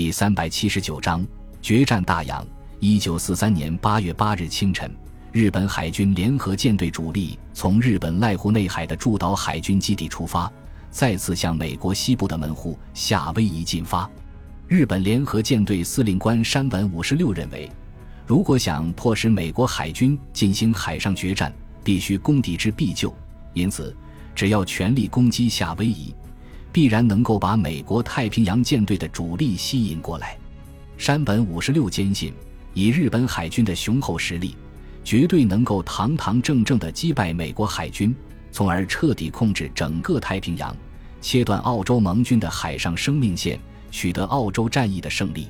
第三百七十九章决战大洋。一九四三年八月八日清晨，日本海军联合舰队主力从日本濑户内海的驻岛海军基地出发，再次向美国西部的门户夏威夷进发。日本联合舰队司令官山本五十六认为，如果想迫使美国海军进行海上决战，必须攻敌之必救。因此，只要全力攻击夏威夷，必然能够把美国太平洋舰队的主力吸引过来。山本五十六坚信，以日本海军的雄厚实力，绝对能够堂堂正正地击败美国海军，从而彻底控制整个太平洋，切断澳洲盟军的海上生命线，取得澳洲战役的胜利。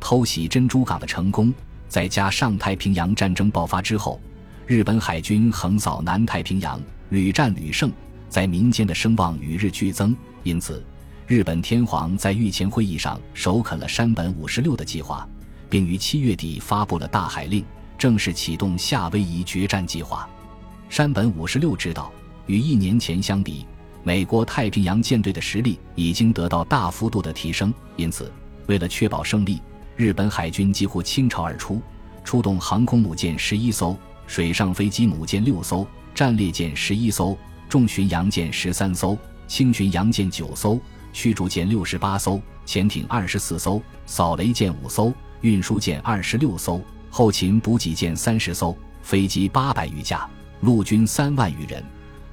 偷袭珍珠港的成功，再加上太平洋战争爆发之后，日本海军横扫南太平洋。屡战屡胜，在民间的声望与日俱增。因此，日本天皇在御前会议上首肯了山本五十六的计划，并于七月底发布了大海令，正式启动夏威夷决战计划。山本五十六知道，与一年前相比，美国太平洋舰队的实力已经得到大幅度的提升。因此，为了确保胜利，日本海军几乎倾巢而出，出动航空母舰十一艘，水上飞机母舰六艘。战列舰十一艘，重巡洋舰十三艘，轻巡洋舰九艘，驱逐舰六十八艘，潜艇二十四艘，扫雷舰五艘，运输舰二十六艘，后勤补给舰三十艘，飞机八百余架，陆军三万余人，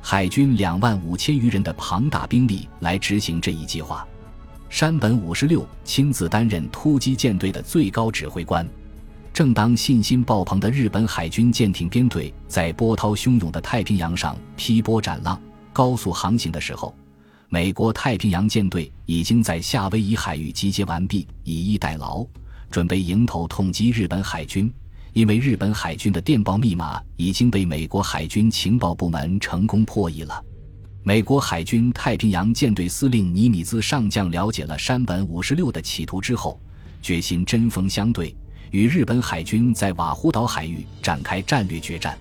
海军两万五千余人的庞大兵力来执行这一计划。山本五十六亲自担任突击舰队的最高指挥官。正当信心爆棚的日本海军舰艇编队在波涛汹涌的太平洋上劈波斩浪、高速航行的时候，美国太平洋舰队已经在夏威夷海域集结完毕，以逸待劳，准备迎头痛击日本海军。因为日本海军的电报密码已经被美国海军情报部门成功破译了。美国海军太平洋舰队司令尼米兹上将了解了山本五十六的企图之后，决心针锋相对。与日本海军在瓦胡岛海域展开战略决战，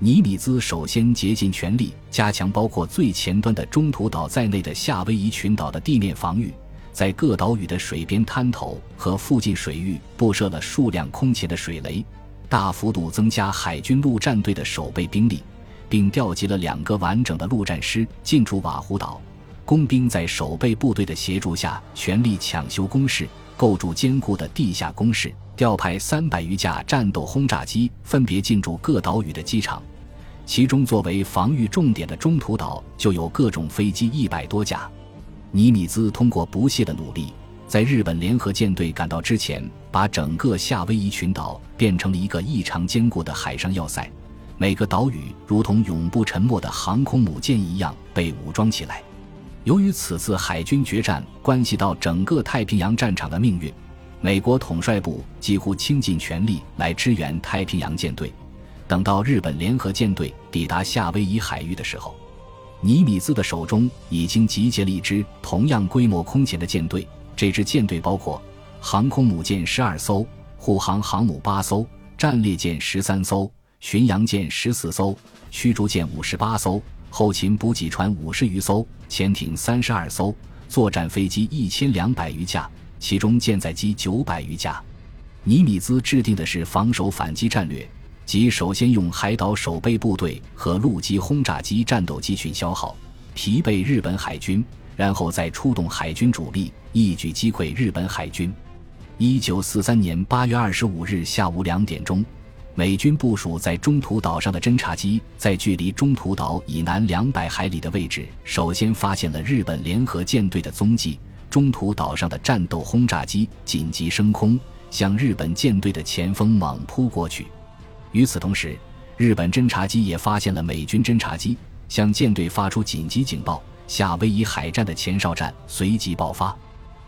尼米兹首先竭尽全力加强包括最前端的中途岛在内的夏威夷群岛的地面防御，在各岛屿的水边滩头和附近水域布设了数量空前的水雷，大幅度增加海军陆战队的守备兵力，并调集了两个完整的陆战师进驻瓦胡岛，工兵在守备部队的协助下全力抢修工事，构筑坚固的地下工事。调派三百余架战斗轰炸机，分别进驻各岛屿的机场，其中作为防御重点的中途岛就有各种飞机一百多架。尼米兹通过不懈的努力，在日本联合舰队赶到之前，把整个夏威夷群岛变成了一个异常坚固的海上要塞，每个岛屿如同永不沉没的航空母舰一样被武装起来。由于此次海军决战关系到整个太平洋战场的命运。美国统帅部几乎倾尽全力来支援太平洋舰队。等到日本联合舰队抵达夏威夷海域的时候，尼米兹的手中已经集结了一支同样规模空前的舰队。这支舰队包括航空母舰十二艘、护航航母八艘、战列舰十三艘、巡洋舰十四艘、驱逐舰五十八艘、后勤补给船五十余艘、潜艇三十二艘、作战飞机一千两百余架。其中舰载机九百余架，尼米兹制定的是防守反击战略，即首先用海岛守备部队和陆基轰炸机战斗机群消耗疲惫日本海军，然后再出动海军主力，一举击溃日本海军。一九四三年八月二十五日下午两点钟，美军部署在中途岛上的侦察机在距离中途岛以南两百海里的位置，首先发现了日本联合舰队的踪迹。中途岛上的战斗轰炸机紧急升空，向日本舰队的前锋猛扑过去。与此同时，日本侦察机也发现了美军侦察机，向舰队发出紧急警报。夏威夷海战的前哨战随即爆发。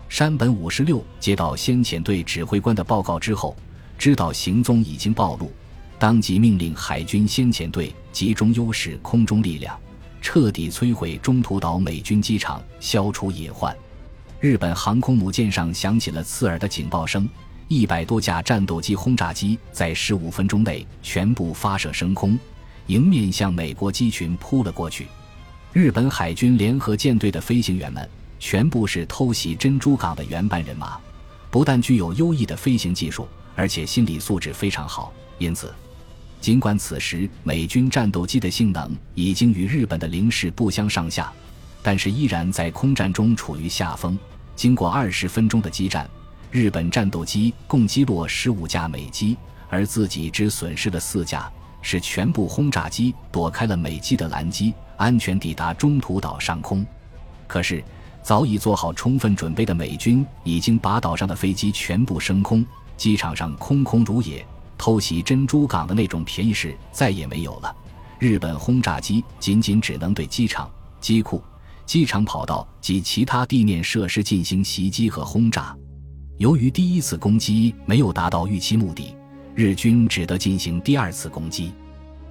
山本五十六接到先遣队指挥官的报告之后，知道行踪已经暴露，当即命令海军先遣队集中优势空中力量，彻底摧毁中途岛美军机场，消除隐患。日本航空母舰上响起了刺耳的警报声，一百多架战斗机轰炸机在十五分钟内全部发射升空，迎面向美国机群扑了过去。日本海军联合舰队的飞行员们全部是偷袭珍珠港的原班人马，不但具有优异的飞行技术，而且心理素质非常好。因此，尽管此时美军战斗机的性能已经与日本的零式不相上下，但是依然在空战中处于下风。经过二十分钟的激战，日本战斗机共击落十五架美机，而自己只损失了四架，使全部轰炸机躲开了美机的拦击，安全抵达中途岛上空。可是，早已做好充分准备的美军已经把岛上的飞机全部升空，机场上空空如也。偷袭珍珠港的那种便宜事再也没有了。日本轰炸机仅仅只能对机场、机库、机场跑道及其他地面设施进行袭击和轰炸。由于第一次攻击没有达到预期目的，日军只得进行第二次攻击。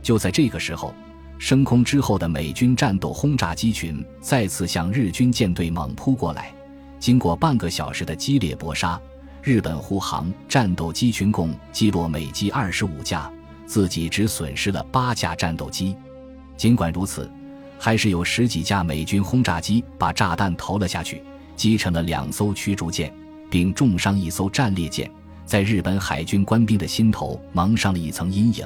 就在这个时候。升空之后的美军战斗轰炸机群再次向日军舰队猛扑过来。经过半个小时的激烈搏杀，日本护航战斗机群共击落美机二十五架，自己只损失了八架战斗机。尽管如此，还是有十几架美军轰炸机把炸弹投了下去，击沉了两艘驱逐舰，并重伤一艘战列舰，在日本海军官兵的心头蒙上了一层阴影。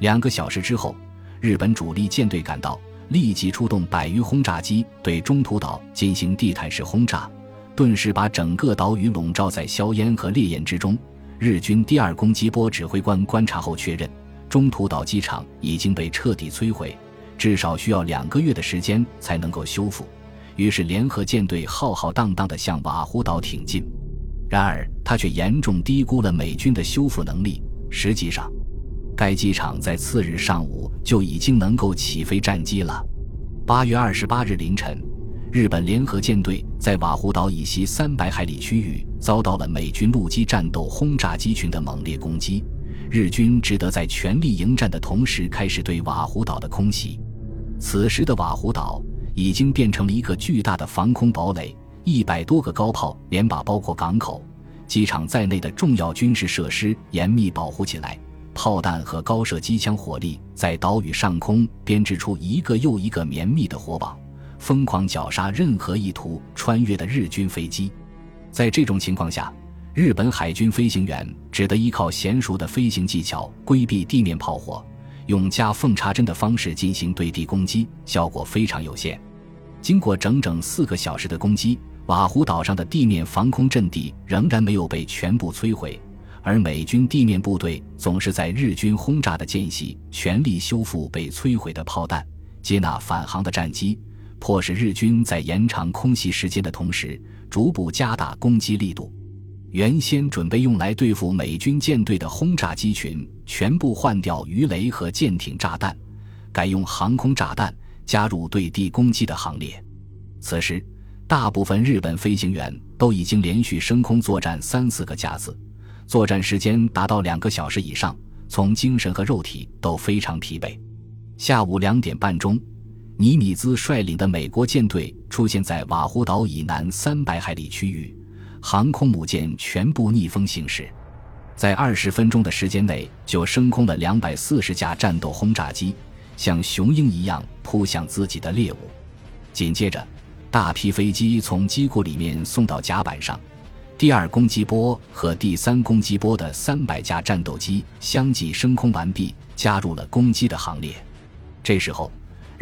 两个小时之后。日本主力舰队赶到，立即出动百余轰炸机对中途岛进行地毯式轰炸，顿时把整个岛屿笼罩在硝烟和烈焰之中。日军第二攻击波指挥官观察后确认，中途岛机场已经被彻底摧毁，至少需要两个月的时间才能够修复。于是，联合舰队浩浩荡荡地向瓦胡岛挺进。然而，他却严重低估了美军的修复能力。实际上，该机场在次日上午就已经能够起飞战机了。八月二十八日凌晨，日本联合舰队在瓦胡岛以西三百海里区域遭到了美军陆基战斗轰炸机群的猛烈攻击，日军只得在全力迎战的同时开始对瓦胡岛的空袭。此时的瓦胡岛已经变成了一个巨大的防空堡垒，一百多个高炮连把包括港口、机场在内的重要军事设施严密保护起来。炮弹和高射机枪火力在岛屿上空编织出一个又一个绵密的火网，疯狂绞杀任何意图穿越的日军飞机。在这种情况下，日本海军飞行员只得依靠娴熟的飞行技巧规避地面炮火，用夹缝插针的方式进行对地攻击，效果非常有限。经过整整四个小时的攻击，瓦胡岛上的地面防空阵地仍然没有被全部摧毁。而美军地面部队总是在日军轰炸的间隙全力修复被摧毁的炮弹，接纳返航的战机，迫使日军在延长空袭时间的同时，逐步加大攻击力度。原先准备用来对付美军舰队的轰炸机群全部换掉鱼雷和舰艇炸弹，改用航空炸弹加入对地攻击的行列。此时，大部分日本飞行员都已经连续升空作战三四个架次。作战时间达到两个小时以上，从精神和肉体都非常疲惫。下午两点半钟，尼米兹率领的美国舰队出现在瓦胡岛以南三百海里区域，航空母舰全部逆风行驶，在二十分钟的时间内就升空了两百四十架战斗轰炸机，像雄鹰一样扑向自己的猎物。紧接着，大批飞机从机库里面送到甲板上。第二攻击波和第三攻击波的三百架战斗机相继升空完毕，加入了攻击的行列。这时候，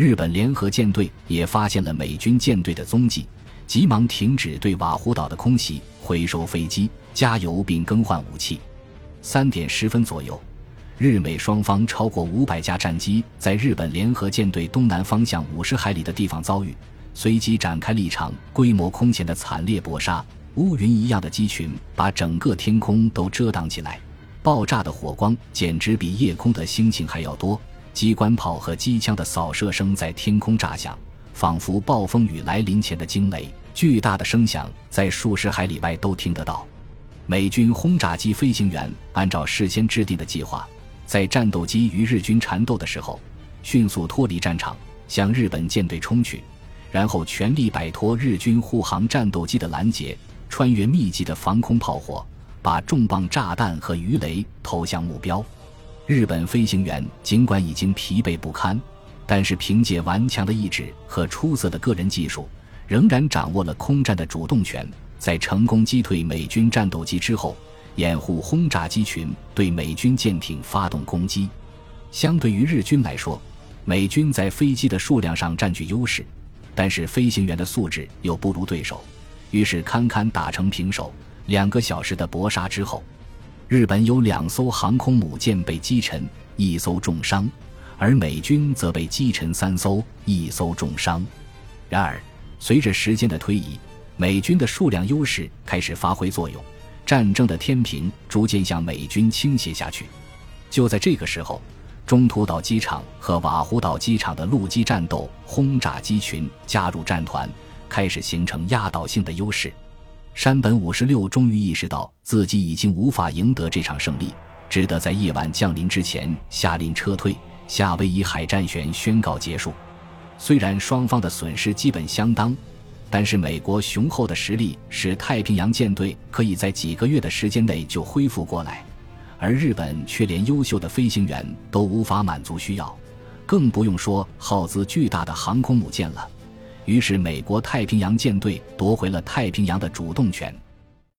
日本联合舰队也发现了美军舰队的踪迹，急忙停止对瓦胡岛的空袭，回收飞机、加油并更换武器。三点十分左右，日美双方超过五百架战机在日本联合舰队东南方向五十海里的地方遭遇，随即展开了一场规模空前的惨烈搏杀。乌云一样的机群把整个天空都遮挡起来，爆炸的火光简直比夜空的星星还要多。机关炮和机枪的扫射声在天空炸响，仿佛暴风雨来临前的惊雷。巨大的声响在数十海里外都听得到。美军轰炸机飞行员按照事先制定的计划，在战斗机与日军缠斗的时候，迅速脱离战场，向日本舰队冲去，然后全力摆脱日军护航战斗机的拦截。穿越密集的防空炮火，把重磅炸弹和鱼雷投向目标。日本飞行员尽管已经疲惫不堪，但是凭借顽强的意志和出色的个人技术，仍然掌握了空战的主动权，在成功击退美军战斗机之后，掩护轰炸机群对美军舰艇发动攻击。相对于日军来说，美军在飞机的数量上占据优势，但是飞行员的素质又不如对手，于是堪堪打成平手。两个小时的搏杀之后，日本有两艘航空母舰被击沉，一艘重伤，而美军则被击沉三艘，一艘重伤。然而，随着时间的推移，美军的数量优势开始发挥作用，战争的天平逐渐向美军倾斜下去。就在这个时候，中途岛机场和瓦胡岛机场的陆基战斗轰炸机群加入战团，开始形成压倒性的优势。山本五十六终于意识到自己已经无法赢得这场胜利，只得在夜晚降临之前下令撤退。夏威夷海战旋宣告结束。虽然双方的损失基本相当，但是美国雄厚的实力使太平洋舰队可以在几个月的时间内就恢复过来，而日本却连优秀的飞行员都无法满足需要，更不用说耗资巨大的航空母舰了。于是，美国太平洋舰队夺回了太平洋的主动权。